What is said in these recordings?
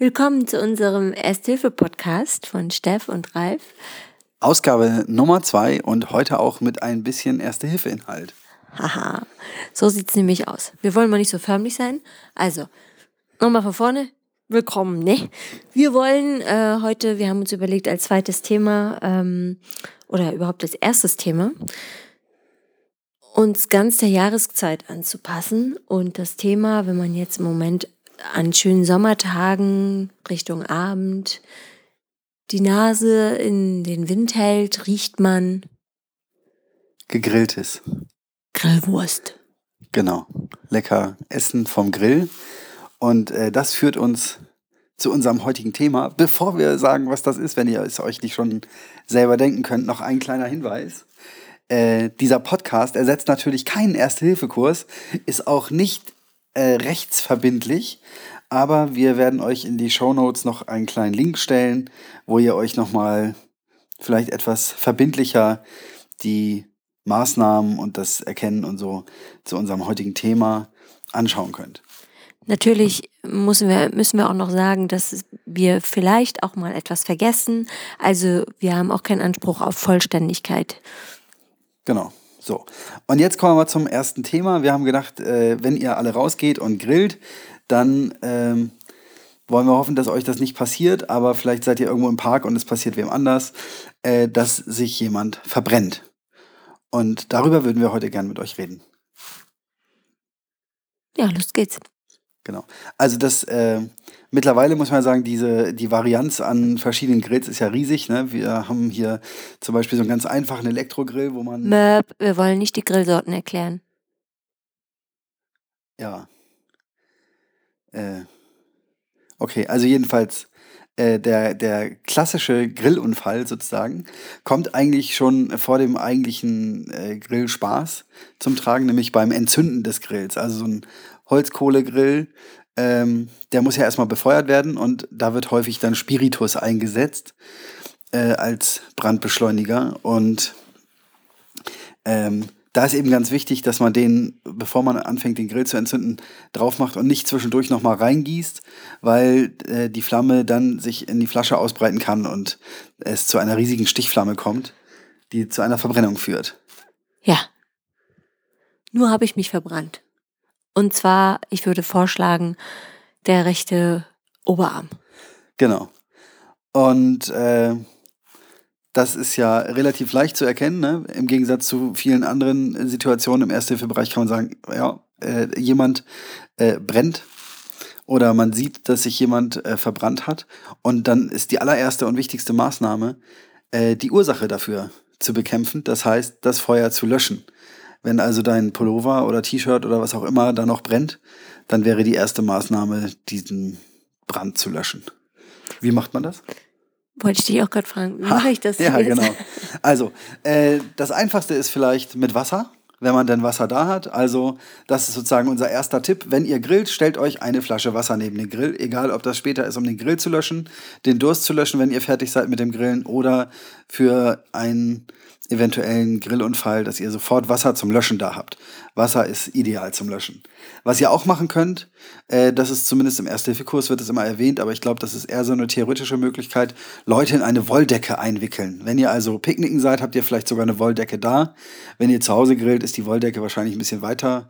Willkommen zu unserem Ersthilfe-Podcast von Steff und Ralf. Ausgabe Nummer zwei und heute auch mit ein bisschen Erste-Hilfe-Inhalt. Haha, so sieht's nämlich aus. Wir wollen mal nicht so förmlich sein. Also, nochmal von vorne. Willkommen, ne? Wir wollen äh, heute, wir haben uns überlegt, als zweites Thema ähm, oder überhaupt als erstes Thema, uns ganz der Jahreszeit anzupassen. Und das Thema, wenn man jetzt im Moment an schönen Sommertagen Richtung Abend die Nase in den Wind hält, riecht man Gegrilltes. Grillwurst. Genau. Lecker Essen vom Grill. Und äh, das führt uns zu unserem heutigen Thema. Bevor wir sagen, was das ist, wenn ihr es euch nicht schon selber denken könnt, noch ein kleiner Hinweis. Äh, dieser Podcast ersetzt natürlich keinen Erste-Hilfe-Kurs, ist auch nicht äh, rechtsverbindlich, aber wir werden euch in die Show Notes noch einen kleinen Link stellen, wo ihr euch nochmal vielleicht etwas verbindlicher die Maßnahmen und das Erkennen und so zu unserem heutigen Thema anschauen könnt. Natürlich müssen wir, müssen wir auch noch sagen, dass wir vielleicht auch mal etwas vergessen. Also wir haben auch keinen Anspruch auf Vollständigkeit. Genau. So. Und jetzt kommen wir mal zum ersten Thema. Wir haben gedacht, äh, wenn ihr alle rausgeht und grillt, dann ähm, wollen wir hoffen, dass euch das nicht passiert, aber vielleicht seid ihr irgendwo im Park und es passiert wem anders, äh, dass sich jemand verbrennt. Und darüber würden wir heute gerne mit euch reden. Ja, los geht's. Genau. Also das äh, mittlerweile muss man sagen, diese die Varianz an verschiedenen Grills ist ja riesig. Ne? Wir haben hier zum Beispiel so einen ganz einfachen Elektrogrill, wo man. Möp, wir wollen nicht die Grillsorten erklären. Ja. Äh, okay, also jedenfalls äh, der, der klassische Grillunfall sozusagen kommt eigentlich schon vor dem eigentlichen äh, Grillspaß zum Tragen, nämlich beim Entzünden des Grills. Also so ein Holzkohlegrill, ähm, der muss ja erstmal befeuert werden und da wird häufig dann Spiritus eingesetzt äh, als Brandbeschleuniger und ähm, da ist eben ganz wichtig, dass man den, bevor man anfängt, den Grill zu entzünden, drauf macht und nicht zwischendurch nochmal reingießt, weil äh, die Flamme dann sich in die Flasche ausbreiten kann und es zu einer riesigen Stichflamme kommt, die zu einer Verbrennung führt. Ja. Nur habe ich mich verbrannt. Und zwar, ich würde vorschlagen, der rechte Oberarm. Genau. Und äh, das ist ja relativ leicht zu erkennen. Ne? Im Gegensatz zu vielen anderen Situationen im Ersthilfebereich kann man sagen, ja, äh, jemand äh, brennt oder man sieht, dass sich jemand äh, verbrannt hat. Und dann ist die allererste und wichtigste Maßnahme, äh, die Ursache dafür zu bekämpfen. Das heißt, das Feuer zu löschen. Wenn also dein Pullover oder T-Shirt oder was auch immer da noch brennt, dann wäre die erste Maßnahme, diesen Brand zu löschen. Wie macht man das? Wollte ich dich auch gerade fragen, wie mache ich das Ja, jetzt? genau. Also, äh, das Einfachste ist vielleicht mit Wasser, wenn man denn Wasser da hat. Also, das ist sozusagen unser erster Tipp. Wenn ihr grillt, stellt euch eine Flasche Wasser neben den Grill. Egal, ob das später ist, um den Grill zu löschen, den Durst zu löschen, wenn ihr fertig seid mit dem Grillen oder für einen eventuellen Grillunfall, dass ihr sofort Wasser zum Löschen da habt. Wasser ist ideal zum Löschen. Was ihr auch machen könnt, äh, das ist zumindest im Ersthilfekurs wird es immer erwähnt, aber ich glaube, das ist eher so eine theoretische Möglichkeit, Leute in eine Wolldecke einwickeln. Wenn ihr also picknicken seid, habt ihr vielleicht sogar eine Wolldecke da. Wenn ihr zu Hause grillt, ist die Wolldecke wahrscheinlich ein bisschen weiter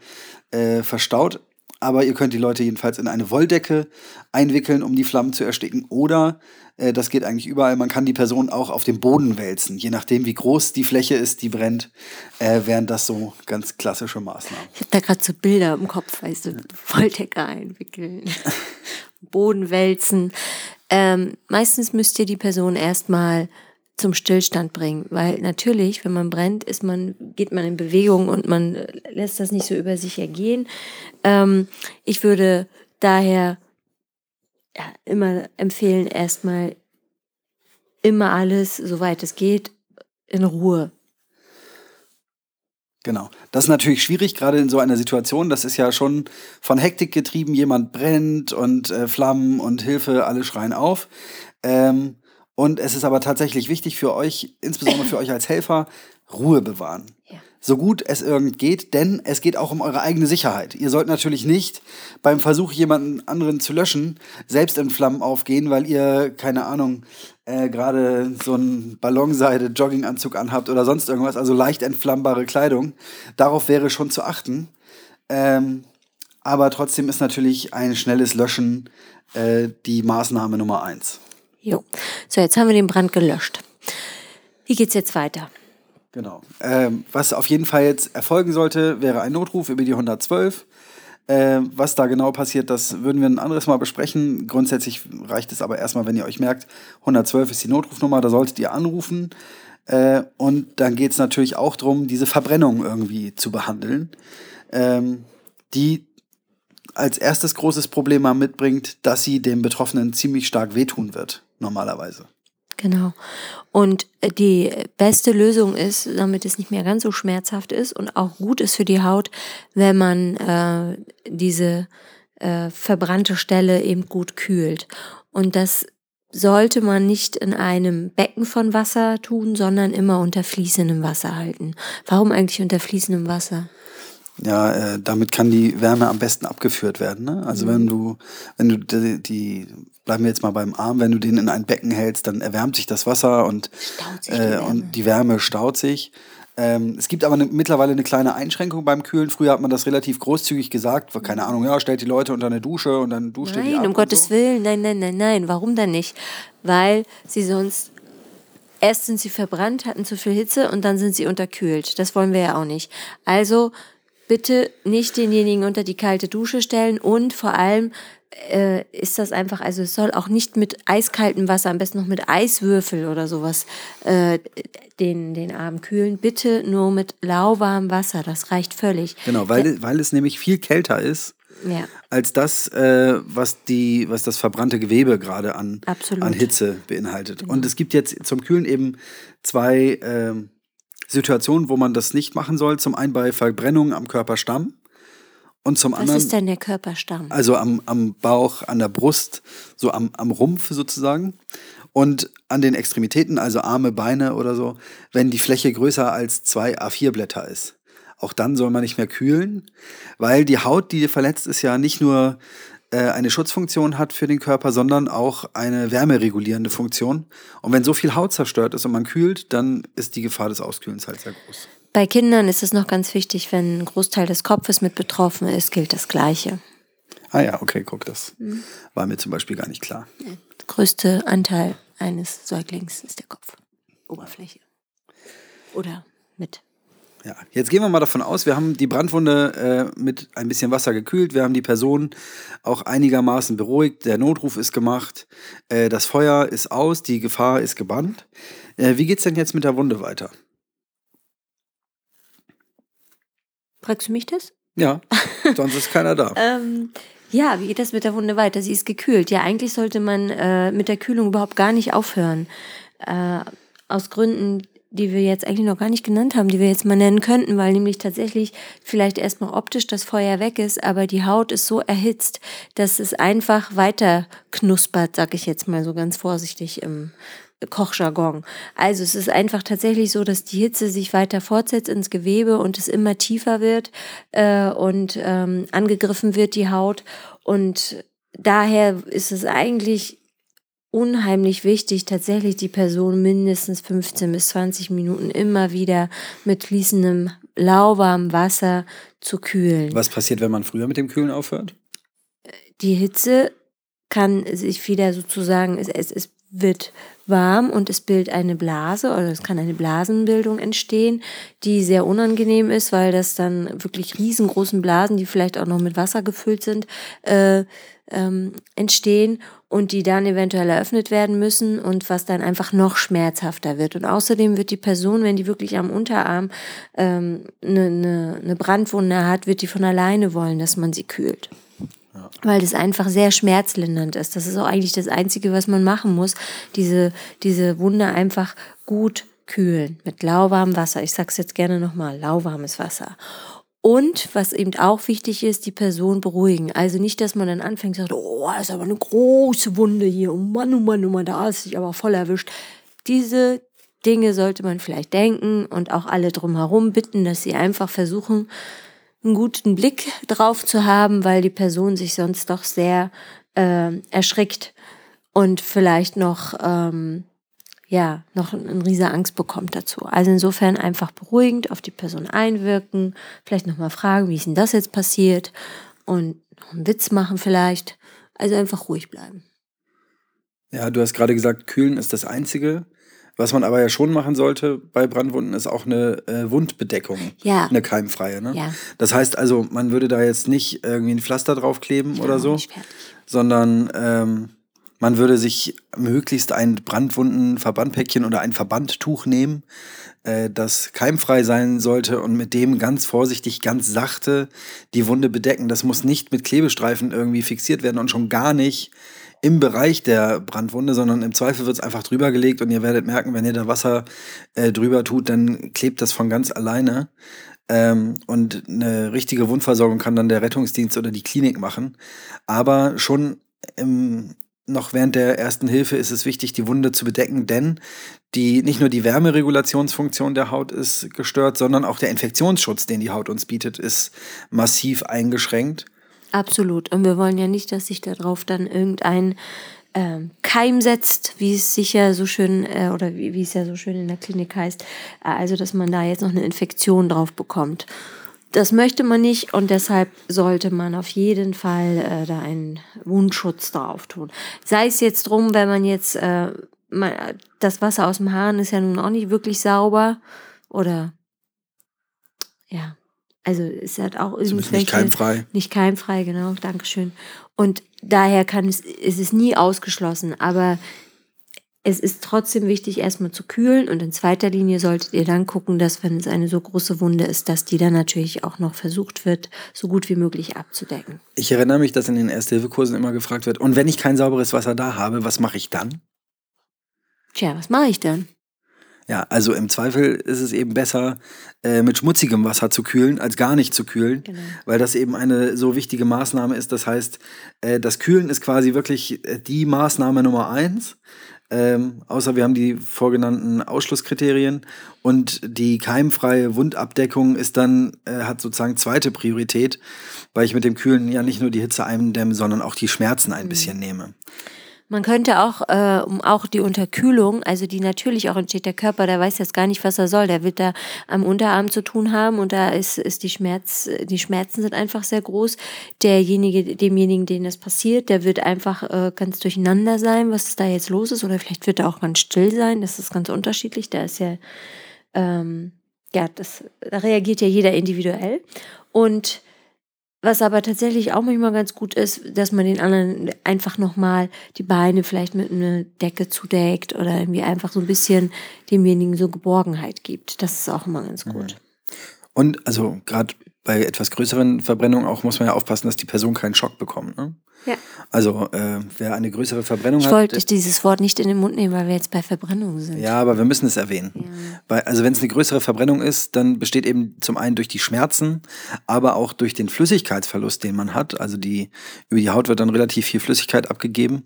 äh, verstaut. Aber ihr könnt die Leute jedenfalls in eine Wolldecke einwickeln, um die Flammen zu ersticken. Oder, äh, das geht eigentlich überall, man kann die Person auch auf den Boden wälzen. Je nachdem, wie groß die Fläche ist, die brennt, äh, wären das so ganz klassische Maßnahmen. Ich habe da gerade so Bilder im Kopf, weißt du, Wolldecke einwickeln, Boden wälzen. Ähm, meistens müsst ihr die Person erstmal zum Stillstand bringen, weil natürlich, wenn man brennt, ist man, geht man in Bewegung und man lässt das nicht so über sich ergehen. Ähm, ich würde daher ja, immer empfehlen, erstmal immer alles, soweit es geht, in Ruhe Genau. Das ist natürlich schwierig, gerade in so einer Situation. Das ist ja schon von Hektik getrieben. Jemand brennt und äh, Flammen und Hilfe, alle schreien auf. Ähm, und es ist aber tatsächlich wichtig für euch, insbesondere für euch als Helfer, Ruhe bewahren. Ja. so gut es irgend geht, denn es geht auch um eure eigene Sicherheit. Ihr sollt natürlich nicht beim Versuch, jemanden anderen zu löschen, selbst in Flammen aufgehen, weil ihr, keine Ahnung, äh, gerade so einen Ballonseide-Jogginganzug anhabt oder sonst irgendwas, also leicht entflammbare Kleidung. Darauf wäre schon zu achten. Ähm, aber trotzdem ist natürlich ein schnelles Löschen äh, die Maßnahme Nummer eins. Jo. So, jetzt haben wir den Brand gelöscht. Wie geht's jetzt weiter? Genau. Ähm, was auf jeden Fall jetzt erfolgen sollte, wäre ein Notruf über die 112. Äh, was da genau passiert, das würden wir ein anderes Mal besprechen. Grundsätzlich reicht es aber erstmal, wenn ihr euch merkt, 112 ist die Notrufnummer, da solltet ihr anrufen. Äh, und dann geht es natürlich auch darum, diese Verbrennung irgendwie zu behandeln, ähm, die als erstes großes Problem mitbringt, dass sie dem Betroffenen ziemlich stark wehtun wird, normalerweise. Genau. Und äh, die beste Lösung ist, damit es nicht mehr ganz so schmerzhaft ist und auch gut ist für die Haut, wenn man äh, diese äh, verbrannte Stelle eben gut kühlt. Und das sollte man nicht in einem Becken von Wasser tun, sondern immer unter fließendem Wasser halten. Warum eigentlich unter fließendem Wasser? Ja, äh, damit kann die Wärme am besten abgeführt werden. Ne? Also mhm. wenn du, wenn du die, die, bleiben wir jetzt mal beim Arm, wenn du den in ein Becken hältst, dann erwärmt sich das Wasser und, die, äh, und die Wärme staut sich. Ähm, es gibt aber ne, mittlerweile eine kleine Einschränkung beim Kühlen. Früher hat man das relativ großzügig gesagt, keine Ahnung, ja, stellt die Leute unter eine Dusche und dann duscht ihr die Nein, um Gottes so. Willen, nein, nein, nein, nein. Warum dann nicht? Weil sie sonst erst sind sie verbrannt, hatten zu viel Hitze und dann sind sie unterkühlt. Das wollen wir ja auch nicht. Also bitte nicht denjenigen unter die kalte Dusche stellen und vor allem äh, ist das einfach, also es soll auch nicht mit eiskaltem Wasser, am besten noch mit Eiswürfel oder sowas, äh, den, den Arm kühlen. Bitte nur mit lauwarmem Wasser, das reicht völlig. Genau, weil, Der, weil es nämlich viel kälter ist. Ja. als das, äh, was, die, was das verbrannte Gewebe gerade an, an Hitze beinhaltet. Genau. Und es gibt jetzt zum Kühlen eben zwei ähm, Situationen, wo man das nicht machen soll. Zum einen bei Verbrennungen am Körperstamm. Und zum Was anderen. Was ist denn der Körperstamm? Also am, am Bauch, an der Brust, so am, am Rumpf sozusagen. Und an den Extremitäten, also Arme, Beine oder so, wenn die Fläche größer als zwei A4-Blätter ist. Auch dann soll man nicht mehr kühlen, weil die Haut, die verletzt ist, ja nicht nur eine Schutzfunktion hat für den Körper, sondern auch eine wärmeregulierende Funktion. Und wenn so viel Haut zerstört ist und man kühlt, dann ist die Gefahr des Auskühlens halt sehr groß. Bei Kindern ist es noch ganz wichtig, wenn ein Großteil des Kopfes mit betroffen ist, gilt das Gleiche. Ah ja, okay, guck, das mhm. war mir zum Beispiel gar nicht klar. Der größte Anteil eines Säuglings ist der Kopf. Oberfläche. Oder mit ja, jetzt gehen wir mal davon aus, wir haben die Brandwunde äh, mit ein bisschen Wasser gekühlt, wir haben die Person auch einigermaßen beruhigt, der Notruf ist gemacht, äh, das Feuer ist aus, die Gefahr ist gebannt. Äh, wie geht's denn jetzt mit der Wunde weiter? Fragst du mich das? Ja, sonst ist keiner da. ähm, ja, wie geht das mit der Wunde weiter? Sie ist gekühlt. Ja, eigentlich sollte man äh, mit der Kühlung überhaupt gar nicht aufhören. Äh, aus Gründen, die wir jetzt eigentlich noch gar nicht genannt haben, die wir jetzt mal nennen könnten, weil nämlich tatsächlich vielleicht erstmal optisch das Feuer weg ist, aber die Haut ist so erhitzt, dass es einfach weiter knuspert, sag ich jetzt mal so ganz vorsichtig im Kochjargon. Also es ist einfach tatsächlich so, dass die Hitze sich weiter fortsetzt ins Gewebe und es immer tiefer wird äh, und ähm, angegriffen wird die Haut und daher ist es eigentlich unheimlich wichtig, tatsächlich die Person mindestens 15 bis 20 Minuten immer wieder mit fließendem, lauwarmem Wasser zu kühlen. Was passiert, wenn man früher mit dem Kühlen aufhört? Die Hitze kann sich wieder sozusagen, es, es, es wird warm und es bildet eine Blase oder es kann eine Blasenbildung entstehen, die sehr unangenehm ist, weil das dann wirklich riesengroßen Blasen, die vielleicht auch noch mit Wasser gefüllt sind, äh, ähm, entstehen und die dann eventuell eröffnet werden müssen und was dann einfach noch schmerzhafter wird. Und außerdem wird die Person, wenn die wirklich am Unterarm ähm, eine, eine, eine Brandwunde hat, wird die von alleine wollen, dass man sie kühlt. Weil das einfach sehr schmerzlindernd ist. Das ist auch eigentlich das Einzige, was man machen muss. Diese, diese Wunde einfach gut kühlen mit lauwarmem Wasser. Ich sag's jetzt gerne nochmal, lauwarmes Wasser. Und was eben auch wichtig ist, die Person beruhigen. Also nicht, dass man dann anfängt und sagt, oh, das ist aber eine große Wunde hier. Oh Mann, oh Mann, oh Mann, da ist sich aber voll erwischt. Diese Dinge sollte man vielleicht denken und auch alle drumherum bitten, dass sie einfach versuchen, einen guten Blick drauf zu haben, weil die Person sich sonst doch sehr äh, erschrickt und vielleicht noch ähm, ja noch eine riesige Angst bekommt dazu. Also insofern einfach beruhigend auf die Person einwirken, vielleicht nochmal fragen, wie ist denn das jetzt passiert und einen Witz machen vielleicht. Also einfach ruhig bleiben. Ja, du hast gerade gesagt, kühlen ist das Einzige. Was man aber ja schon machen sollte bei Brandwunden, ist auch eine äh, Wundbedeckung. Ja. Eine keimfreie. Ne? Ja. Das heißt also, man würde da jetzt nicht irgendwie ein Pflaster draufkleben Ja, oder so, sondern ähm, man würde sich möglichst ein Brandwundenverbandpäckchen oder ein Verbandtuch nehmen, äh, das keimfrei sein sollte und mit dem ganz vorsichtig, ganz sachte die Wunde bedecken. Das muss nicht mit Klebestreifen irgendwie fixiert werden und schon gar nicht im Bereich der Brandwunde, sondern im Zweifel wird es einfach drüber gelegt und ihr werdet merken, wenn ihr da Wasser äh, drüber tut, dann klebt das von ganz alleine. Ähm, und eine richtige Wundversorgung kann dann der Rettungsdienst oder die Klinik machen. Aber schon im, noch während der ersten Hilfe ist es wichtig, die Wunde zu bedecken, denn die, nicht nur die Wärmeregulationsfunktion der Haut ist gestört, sondern auch der Infektionsschutz, den die Haut uns bietet, ist massiv eingeschränkt. Absolut. Und wir wollen ja nicht, dass sich darauf dann irgendein ähm, Keim setzt, wie es sicher so schön, äh, oder wie, wie es ja so schön in der Klinik heißt. Äh, also, dass man da jetzt noch eine Infektion drauf bekommt. Das möchte man nicht und deshalb sollte man auf jeden Fall äh, da einen Wundschutz drauf tun. Sei es jetzt drum, wenn man jetzt, äh, man, das Wasser aus dem Hahn ist ja nun auch nicht wirklich sauber oder ja, also es hat auch Zumindest nicht irgendwelche keimfrei. nicht keimfrei, genau, Dankeschön. Und daher kann es, es ist nie ausgeschlossen, aber es ist trotzdem wichtig, erstmal zu kühlen und in zweiter Linie solltet ihr dann gucken, dass wenn es eine so große Wunde ist, dass die dann natürlich auch noch versucht wird, so gut wie möglich abzudecken. Ich erinnere mich, dass in den Erste-Hilfe-Kursen immer gefragt wird, und wenn ich kein sauberes Wasser da habe, was mache ich dann? Tja, was mache ich dann? Ja, also im Zweifel ist es eben besser, äh, mit schmutzigem Wasser zu kühlen, als gar nicht zu kühlen, Genau. weil das eben eine so wichtige Maßnahme ist. Das heißt, äh, das Kühlen ist quasi wirklich äh, die Maßnahme Nummer eins. Ähm, außer wir haben die vorgenannten Ausschlusskriterien und die keimfreie Wundabdeckung ist dann, äh, hat sozusagen zweite Priorität, weil ich mit dem Kühlen ja nicht nur die Hitze eindämme, sondern auch die Schmerzen ein bisschen nehme. Man könnte auch, äh, um auch die Unterkühlung, also die natürlich auch entsteht, der Körper, der weiß jetzt gar nicht, was er soll. Der wird da am Unterarm zu tun haben und da ist, ist die Schmerz, die Schmerzen sind einfach sehr groß. Derjenige, demjenigen, denen das passiert, der wird einfach äh, ganz durcheinander sein, was da jetzt los ist. Oder vielleicht wird er auch ganz still sein. Das ist ganz unterschiedlich. Da ist ja, ähm, ja, das, da reagiert ja jeder individuell. Und was aber tatsächlich auch manchmal ganz gut ist, dass man den anderen einfach nochmal die Beine vielleicht mit einer Decke zudeckt oder irgendwie einfach so ein bisschen demjenigen so Geborgenheit gibt. Das ist auch immer ganz gut. Und also gerade bei etwas größeren Verbrennungen auch muss man ja aufpassen, dass die Person keinen Schock bekommt. Ne? Ja. Also äh, wer eine größere Verbrennung Ich hat, wollte dieses Wort nicht in den Mund nehmen, weil wir jetzt bei Verbrennung sind. Ja, aber wir müssen es erwähnen. Weil, also wenn es eine größere Verbrennung ist, dann besteht eben zum einen durch die Schmerzen, aber auch durch den Flüssigkeitsverlust, den man hat. Also die, über die Haut wird dann relativ viel Flüssigkeit abgegeben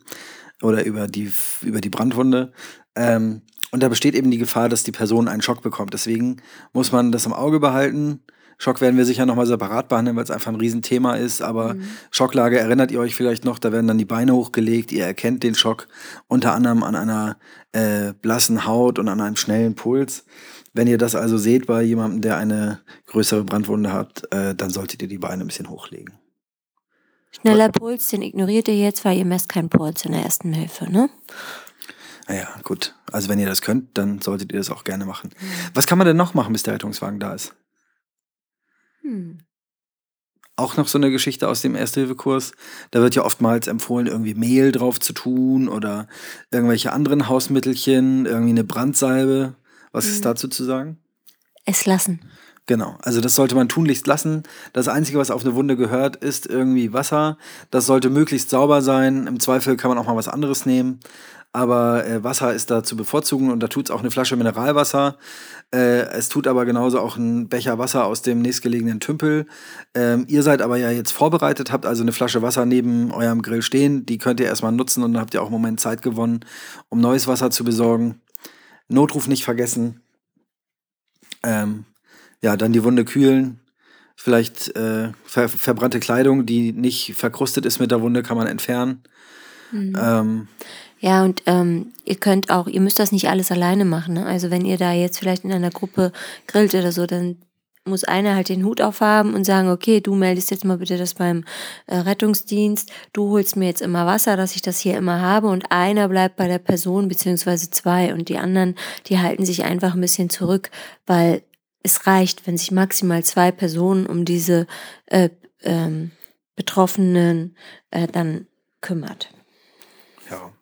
oder über die, über die Brandwunde. Ähm, und da besteht eben die Gefahr, dass die Person einen Schock bekommt. Deswegen muss man das im Auge behalten. Schock werden wir sicher nochmal separat behandeln, weil es einfach ein Riesenthema ist. Aber Schocklage erinnert ihr euch vielleicht noch, da werden dann die Beine hochgelegt, ihr erkennt den Schock unter anderem an einer äh, blassen Haut und an einem schnellen Puls. Wenn ihr das also seht bei jemandem, der eine größere Brandwunde hat, äh, dann solltet ihr die Beine ein bisschen hochlegen. Schneller Puls, den ignoriert ihr jetzt, weil ihr messt keinen Puls in der ersten Hilfe, ne? Naja, gut. Also wenn ihr das könnt, dann solltet ihr das auch gerne machen. Was kann man denn noch machen, bis der Rettungswagen da ist? Hm. auch noch so eine Geschichte aus dem Erste-Hilfe-Kurs. Da wird ja oftmals empfohlen, irgendwie Mehl drauf zu tun oder irgendwelche anderen Hausmittelchen, irgendwie eine Brandsalbe. Was ist dazu zu sagen? Es lassen. Genau, also das sollte man tunlichst lassen. Das Einzige, was auf eine Wunde gehört, ist irgendwie Wasser. Das sollte möglichst sauber sein. Im Zweifel kann man auch mal was anderes nehmen. Aber äh, Wasser ist da zu bevorzugen und da tut's auch eine Flasche Mineralwasser. Äh, es tut aber genauso auch ein Becher Wasser aus dem nächstgelegenen Tümpel. Ähm, ihr seid aber ja jetzt vorbereitet, habt also eine Flasche Wasser neben eurem Grill stehen. Die könnt ihr erstmal nutzen und dann habt ihr auch einen Moment Zeit gewonnen, um neues Wasser zu besorgen. Notruf nicht vergessen. Ähm, ja, dann die Wunde kühlen. Vielleicht äh, ver verbrannte Kleidung, die nicht verkrustet ist mit der Wunde, kann man entfernen. Mhm. Ähm, Ja, und ähm, ihr könnt auch, ihr müsst das nicht alles alleine machen. Ne? Also wenn ihr da jetzt vielleicht in einer Gruppe grillt oder so, dann muss einer halt den Hut aufhaben und sagen, okay, du meldest jetzt mal bitte das beim äh, Rettungsdienst, du holst mir jetzt immer Wasser, dass ich das hier immer habe und einer bleibt bei der Person beziehungsweise zwei und die anderen, die halten sich einfach ein bisschen zurück, weil es reicht, wenn sich maximal zwei Personen um diese äh, ähm, Betroffenen äh, dann kümmert. ja.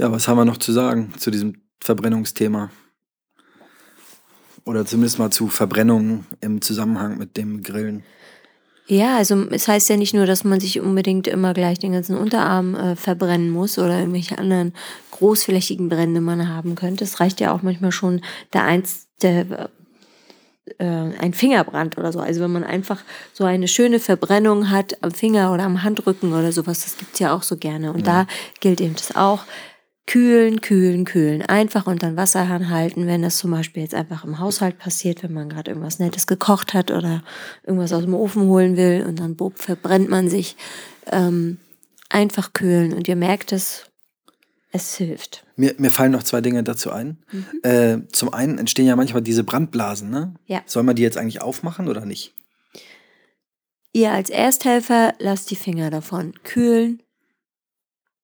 Ja, was haben wir noch zu sagen zu diesem Verbrennungsthema? Oder zumindest mal zu Verbrennungen im Zusammenhang mit dem Grillen. Ja, also es heißt ja nicht nur, dass man sich unbedingt immer gleich den ganzen Unterarm äh, verbrennen muss oder irgendwelche anderen großflächigen Brände man haben könnte. Es reicht ja auch manchmal schon der eins, der, äh, ein Fingerbrand oder so. Also wenn man einfach so eine schöne Verbrennung hat am Finger oder am Handrücken oder sowas, das gibt's ja auch so gerne. Und da gilt eben das auch. Kühlen, kühlen, kühlen. Einfach unter den Wasserhahn halten, wenn das zum Beispiel jetzt einfach im Haushalt passiert, wenn man gerade irgendwas Nettes gekocht hat oder irgendwas aus dem Ofen holen will und dann bob, verbrennt man sich. Ähm, einfach kühlen und ihr merkt es, es hilft. Mir, mir fallen noch zwei Dinge dazu ein. Äh, zum einen entstehen ja manchmal diese Brandblasen. Ne? Ja. Soll man die jetzt eigentlich aufmachen oder nicht? Ihr als Ersthelfer lasst die Finger davon kühlen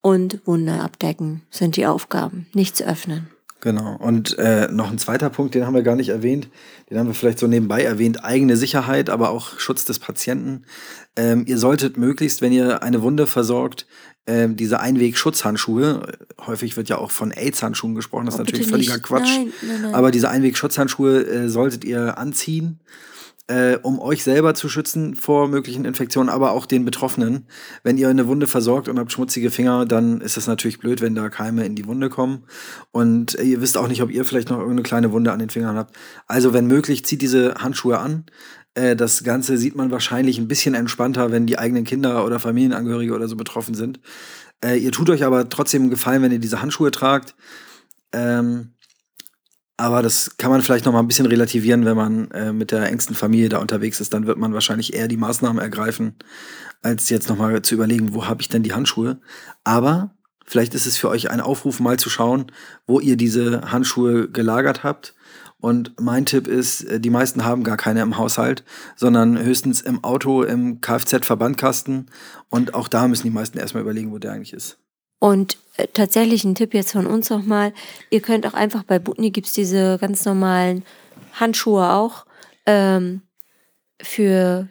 und Wunde abdecken sind die Aufgaben. Nichts öffnen. Genau. Und äh, noch ein zweiter Punkt, den haben wir gar nicht erwähnt. Den haben wir vielleicht so nebenbei erwähnt. Eigene Sicherheit, aber auch Schutz des Patienten. Ähm, ihr solltet möglichst, wenn ihr eine Wunde versorgt, ähm, diese Einweg-Schutzhandschuhe, äh, häufig wird ja auch von AIDS-Handschuhen gesprochen, das ist Oh, natürlich bitte völliger nicht. Quatsch. Nein, nein, nein. Aber diese Einweg-Schutzhandschuhe äh, solltet ihr anziehen, äh, um euch selber zu schützen vor möglichen Infektionen, aber auch den Betroffenen. Wenn ihr eine Wunde versorgt und habt schmutzige Finger, dann ist es natürlich blöd, wenn da Keime in die Wunde kommen. Und äh, ihr wisst auch nicht, ob ihr vielleicht noch irgendeine kleine Wunde an den Fingern habt. Also wenn möglich, zieht diese Handschuhe an. Äh, Das Ganze sieht man wahrscheinlich ein bisschen entspannter, wenn die eigenen Kinder oder Familienangehörige oder so betroffen sind. Äh, Ihr tut euch aber trotzdem einen Gefallen, wenn ihr diese Handschuhe tragt. Ähm, aber das kann man vielleicht noch mal ein bisschen relativieren, wenn man äh, mit der engsten Familie da unterwegs ist. Dann wird man wahrscheinlich eher die Maßnahmen ergreifen, als jetzt noch mal zu überlegen, wo habe ich denn die Handschuhe. Aber vielleicht ist es für euch ein Aufruf, mal zu schauen, wo ihr diese Handschuhe gelagert habt. Und mein Tipp ist, äh, die meisten haben gar keine im Haushalt, sondern höchstens im Auto, im Kfz-Verbandkasten. Und auch da müssen die meisten erstmal überlegen, wo der eigentlich ist. Und äh, tatsächlich ein Tipp jetzt von uns nochmal. Ihr könnt auch einfach bei Butni gibt's diese ganz normalen Handschuhe auch. Ähm, für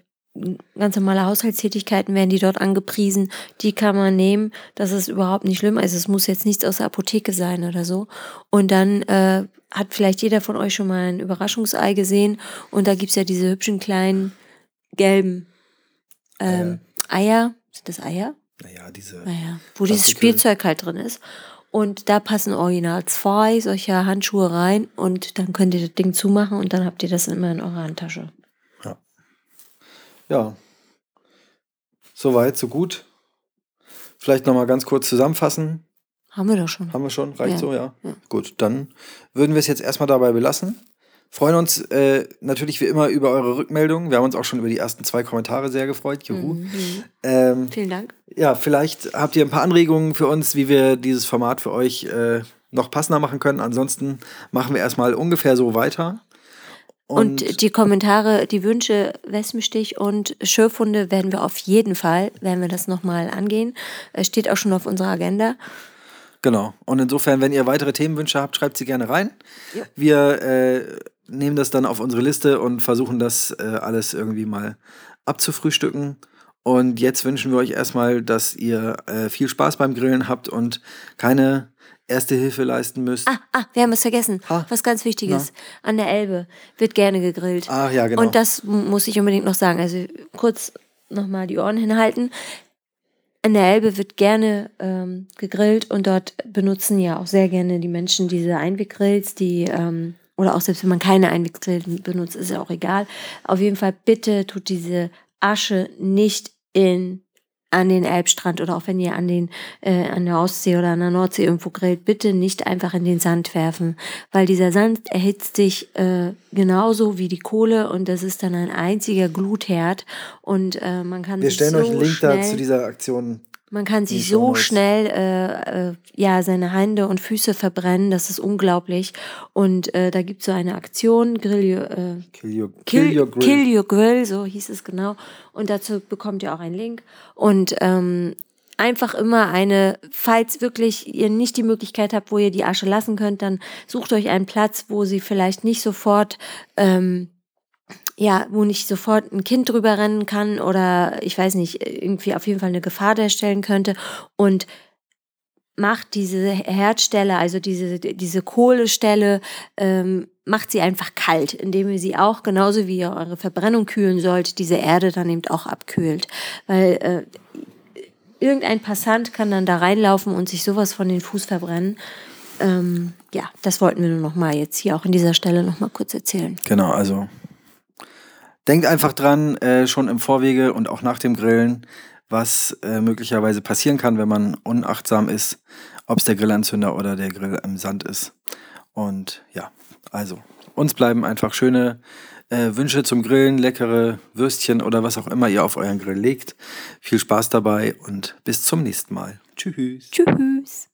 ganz normale Haushaltstätigkeiten werden die dort angepriesen. Die kann man nehmen. Das ist überhaupt nicht schlimm. Also es muss jetzt nichts aus der Apotheke sein oder so. Und dann äh, hat vielleicht jeder von euch schon mal ein Überraschungsei gesehen. Und da gibt's ja diese hübschen kleinen gelben ähm, Eier. Sind das Eier? Naja, diese. Naja, wo dieses Spielzeug halt drin ist. Und da passen original zwei solcher Handschuhe rein und dann könnt ihr das Ding zumachen und dann habt ihr das immer in eurer Handtasche. Ja. Soweit, so gut. Vielleicht noch mal ganz kurz zusammenfassen. Haben wir doch schon. Haben wir schon? Reicht Ja. so, ja? Gut, dann würden wir es jetzt erstmal dabei belassen. Freuen uns äh, natürlich wie immer über eure Rückmeldungen. Wir haben uns auch schon über die ersten zwei Kommentare sehr gefreut. Juhu. Ähm, Vielen Dank. ja, vielleicht habt ihr ein paar Anregungen für uns, wie wir dieses Format für euch äh, noch passender machen können. Ansonsten machen wir erstmal ungefähr so weiter. Und, die Kommentare, die Wünsche, Wespenstich und Schürfhunde werden wir auf jeden Fall, werden wir das nochmal angehen. Es steht auch schon auf unserer Agenda. Genau. Und insofern, wenn ihr weitere Themenwünsche habt, schreibt sie gerne rein. Ja. Wir äh, nehmen das dann auf unsere Liste und versuchen das äh, alles irgendwie mal abzufrühstücken. Und jetzt wünschen wir euch erstmal, dass ihr äh, viel Spaß beim Grillen habt und keine erste Hilfe leisten müsst. Ah, ah, wir haben was vergessen. Ha. Was ganz Wichtiges. An der Elbe wird gerne gegrillt. Ah, ja, genau. Und das muss ich unbedingt noch sagen. Also kurz nochmal die Ohren hinhalten. An der Elbe wird gerne ähm, gegrillt und dort benutzen ja auch sehr gerne die Menschen diese Einweggrills, die ähm, oder auch selbst wenn man keine Einweggrills benutzt, ist ja auch egal. Auf jeden Fall bitte tut diese Asche nicht in an den Elbstrand oder auch wenn ihr an den äh, an der Ostsee oder an der Nordsee irgendwo grillt, bitte nicht einfach in den Sand werfen, weil dieser Sand erhitzt sich äh, genauso wie die Kohle und das ist dann ein einziger Glutherd und äh, man kann Wir stellen so euch einen Link da zu dieser Aktion. Man kann sich so schnell äh, äh, ja seine Hände und Füße verbrennen, das ist unglaublich und äh, da gibt es so eine Aktion Grill your, äh, Kill your, Kill, kill your grill. Kill Your Grill, so hieß es genau. Und dazu bekommt ihr auch einen Link. Und ähm, einfach immer eine, falls wirklich ihr nicht die Möglichkeit habt, wo ihr die Asche lassen könnt, dann sucht euch einen Platz, wo sie vielleicht nicht sofort, ähm, ja, wo nicht sofort ein Kind drüber rennen kann oder ich weiß nicht, irgendwie auf jeden Fall eine Gefahr darstellen könnte. Und macht diese Herdstelle, also diese, diese Kohlestelle, ähm, macht sie einfach kalt, indem ihr sie auch, genauso wie ihr eure Verbrennung kühlen sollt, diese Erde dann eben auch abkühlt. Weil äh, irgendein Passant kann dann da reinlaufen und sich sowas von den Fuß verbrennen. Ähm, ja, das wollten wir nur noch mal jetzt hier auch an dieser Stelle noch mal kurz erzählen. Genau, also denkt einfach dran, äh, schon im Vorwege und auch nach dem Grillen, was äh, möglicherweise passieren kann, wenn man unachtsam ist, ob es der Grillanzünder oder der Grill im Sand ist. Und ja, also uns bleiben einfach schöne äh, Wünsche zum Grillen, leckere Würstchen oder was auch immer ihr auf euren Grill legt. Viel Spaß dabei und bis zum nächsten Mal. Tschüss. Tschüss.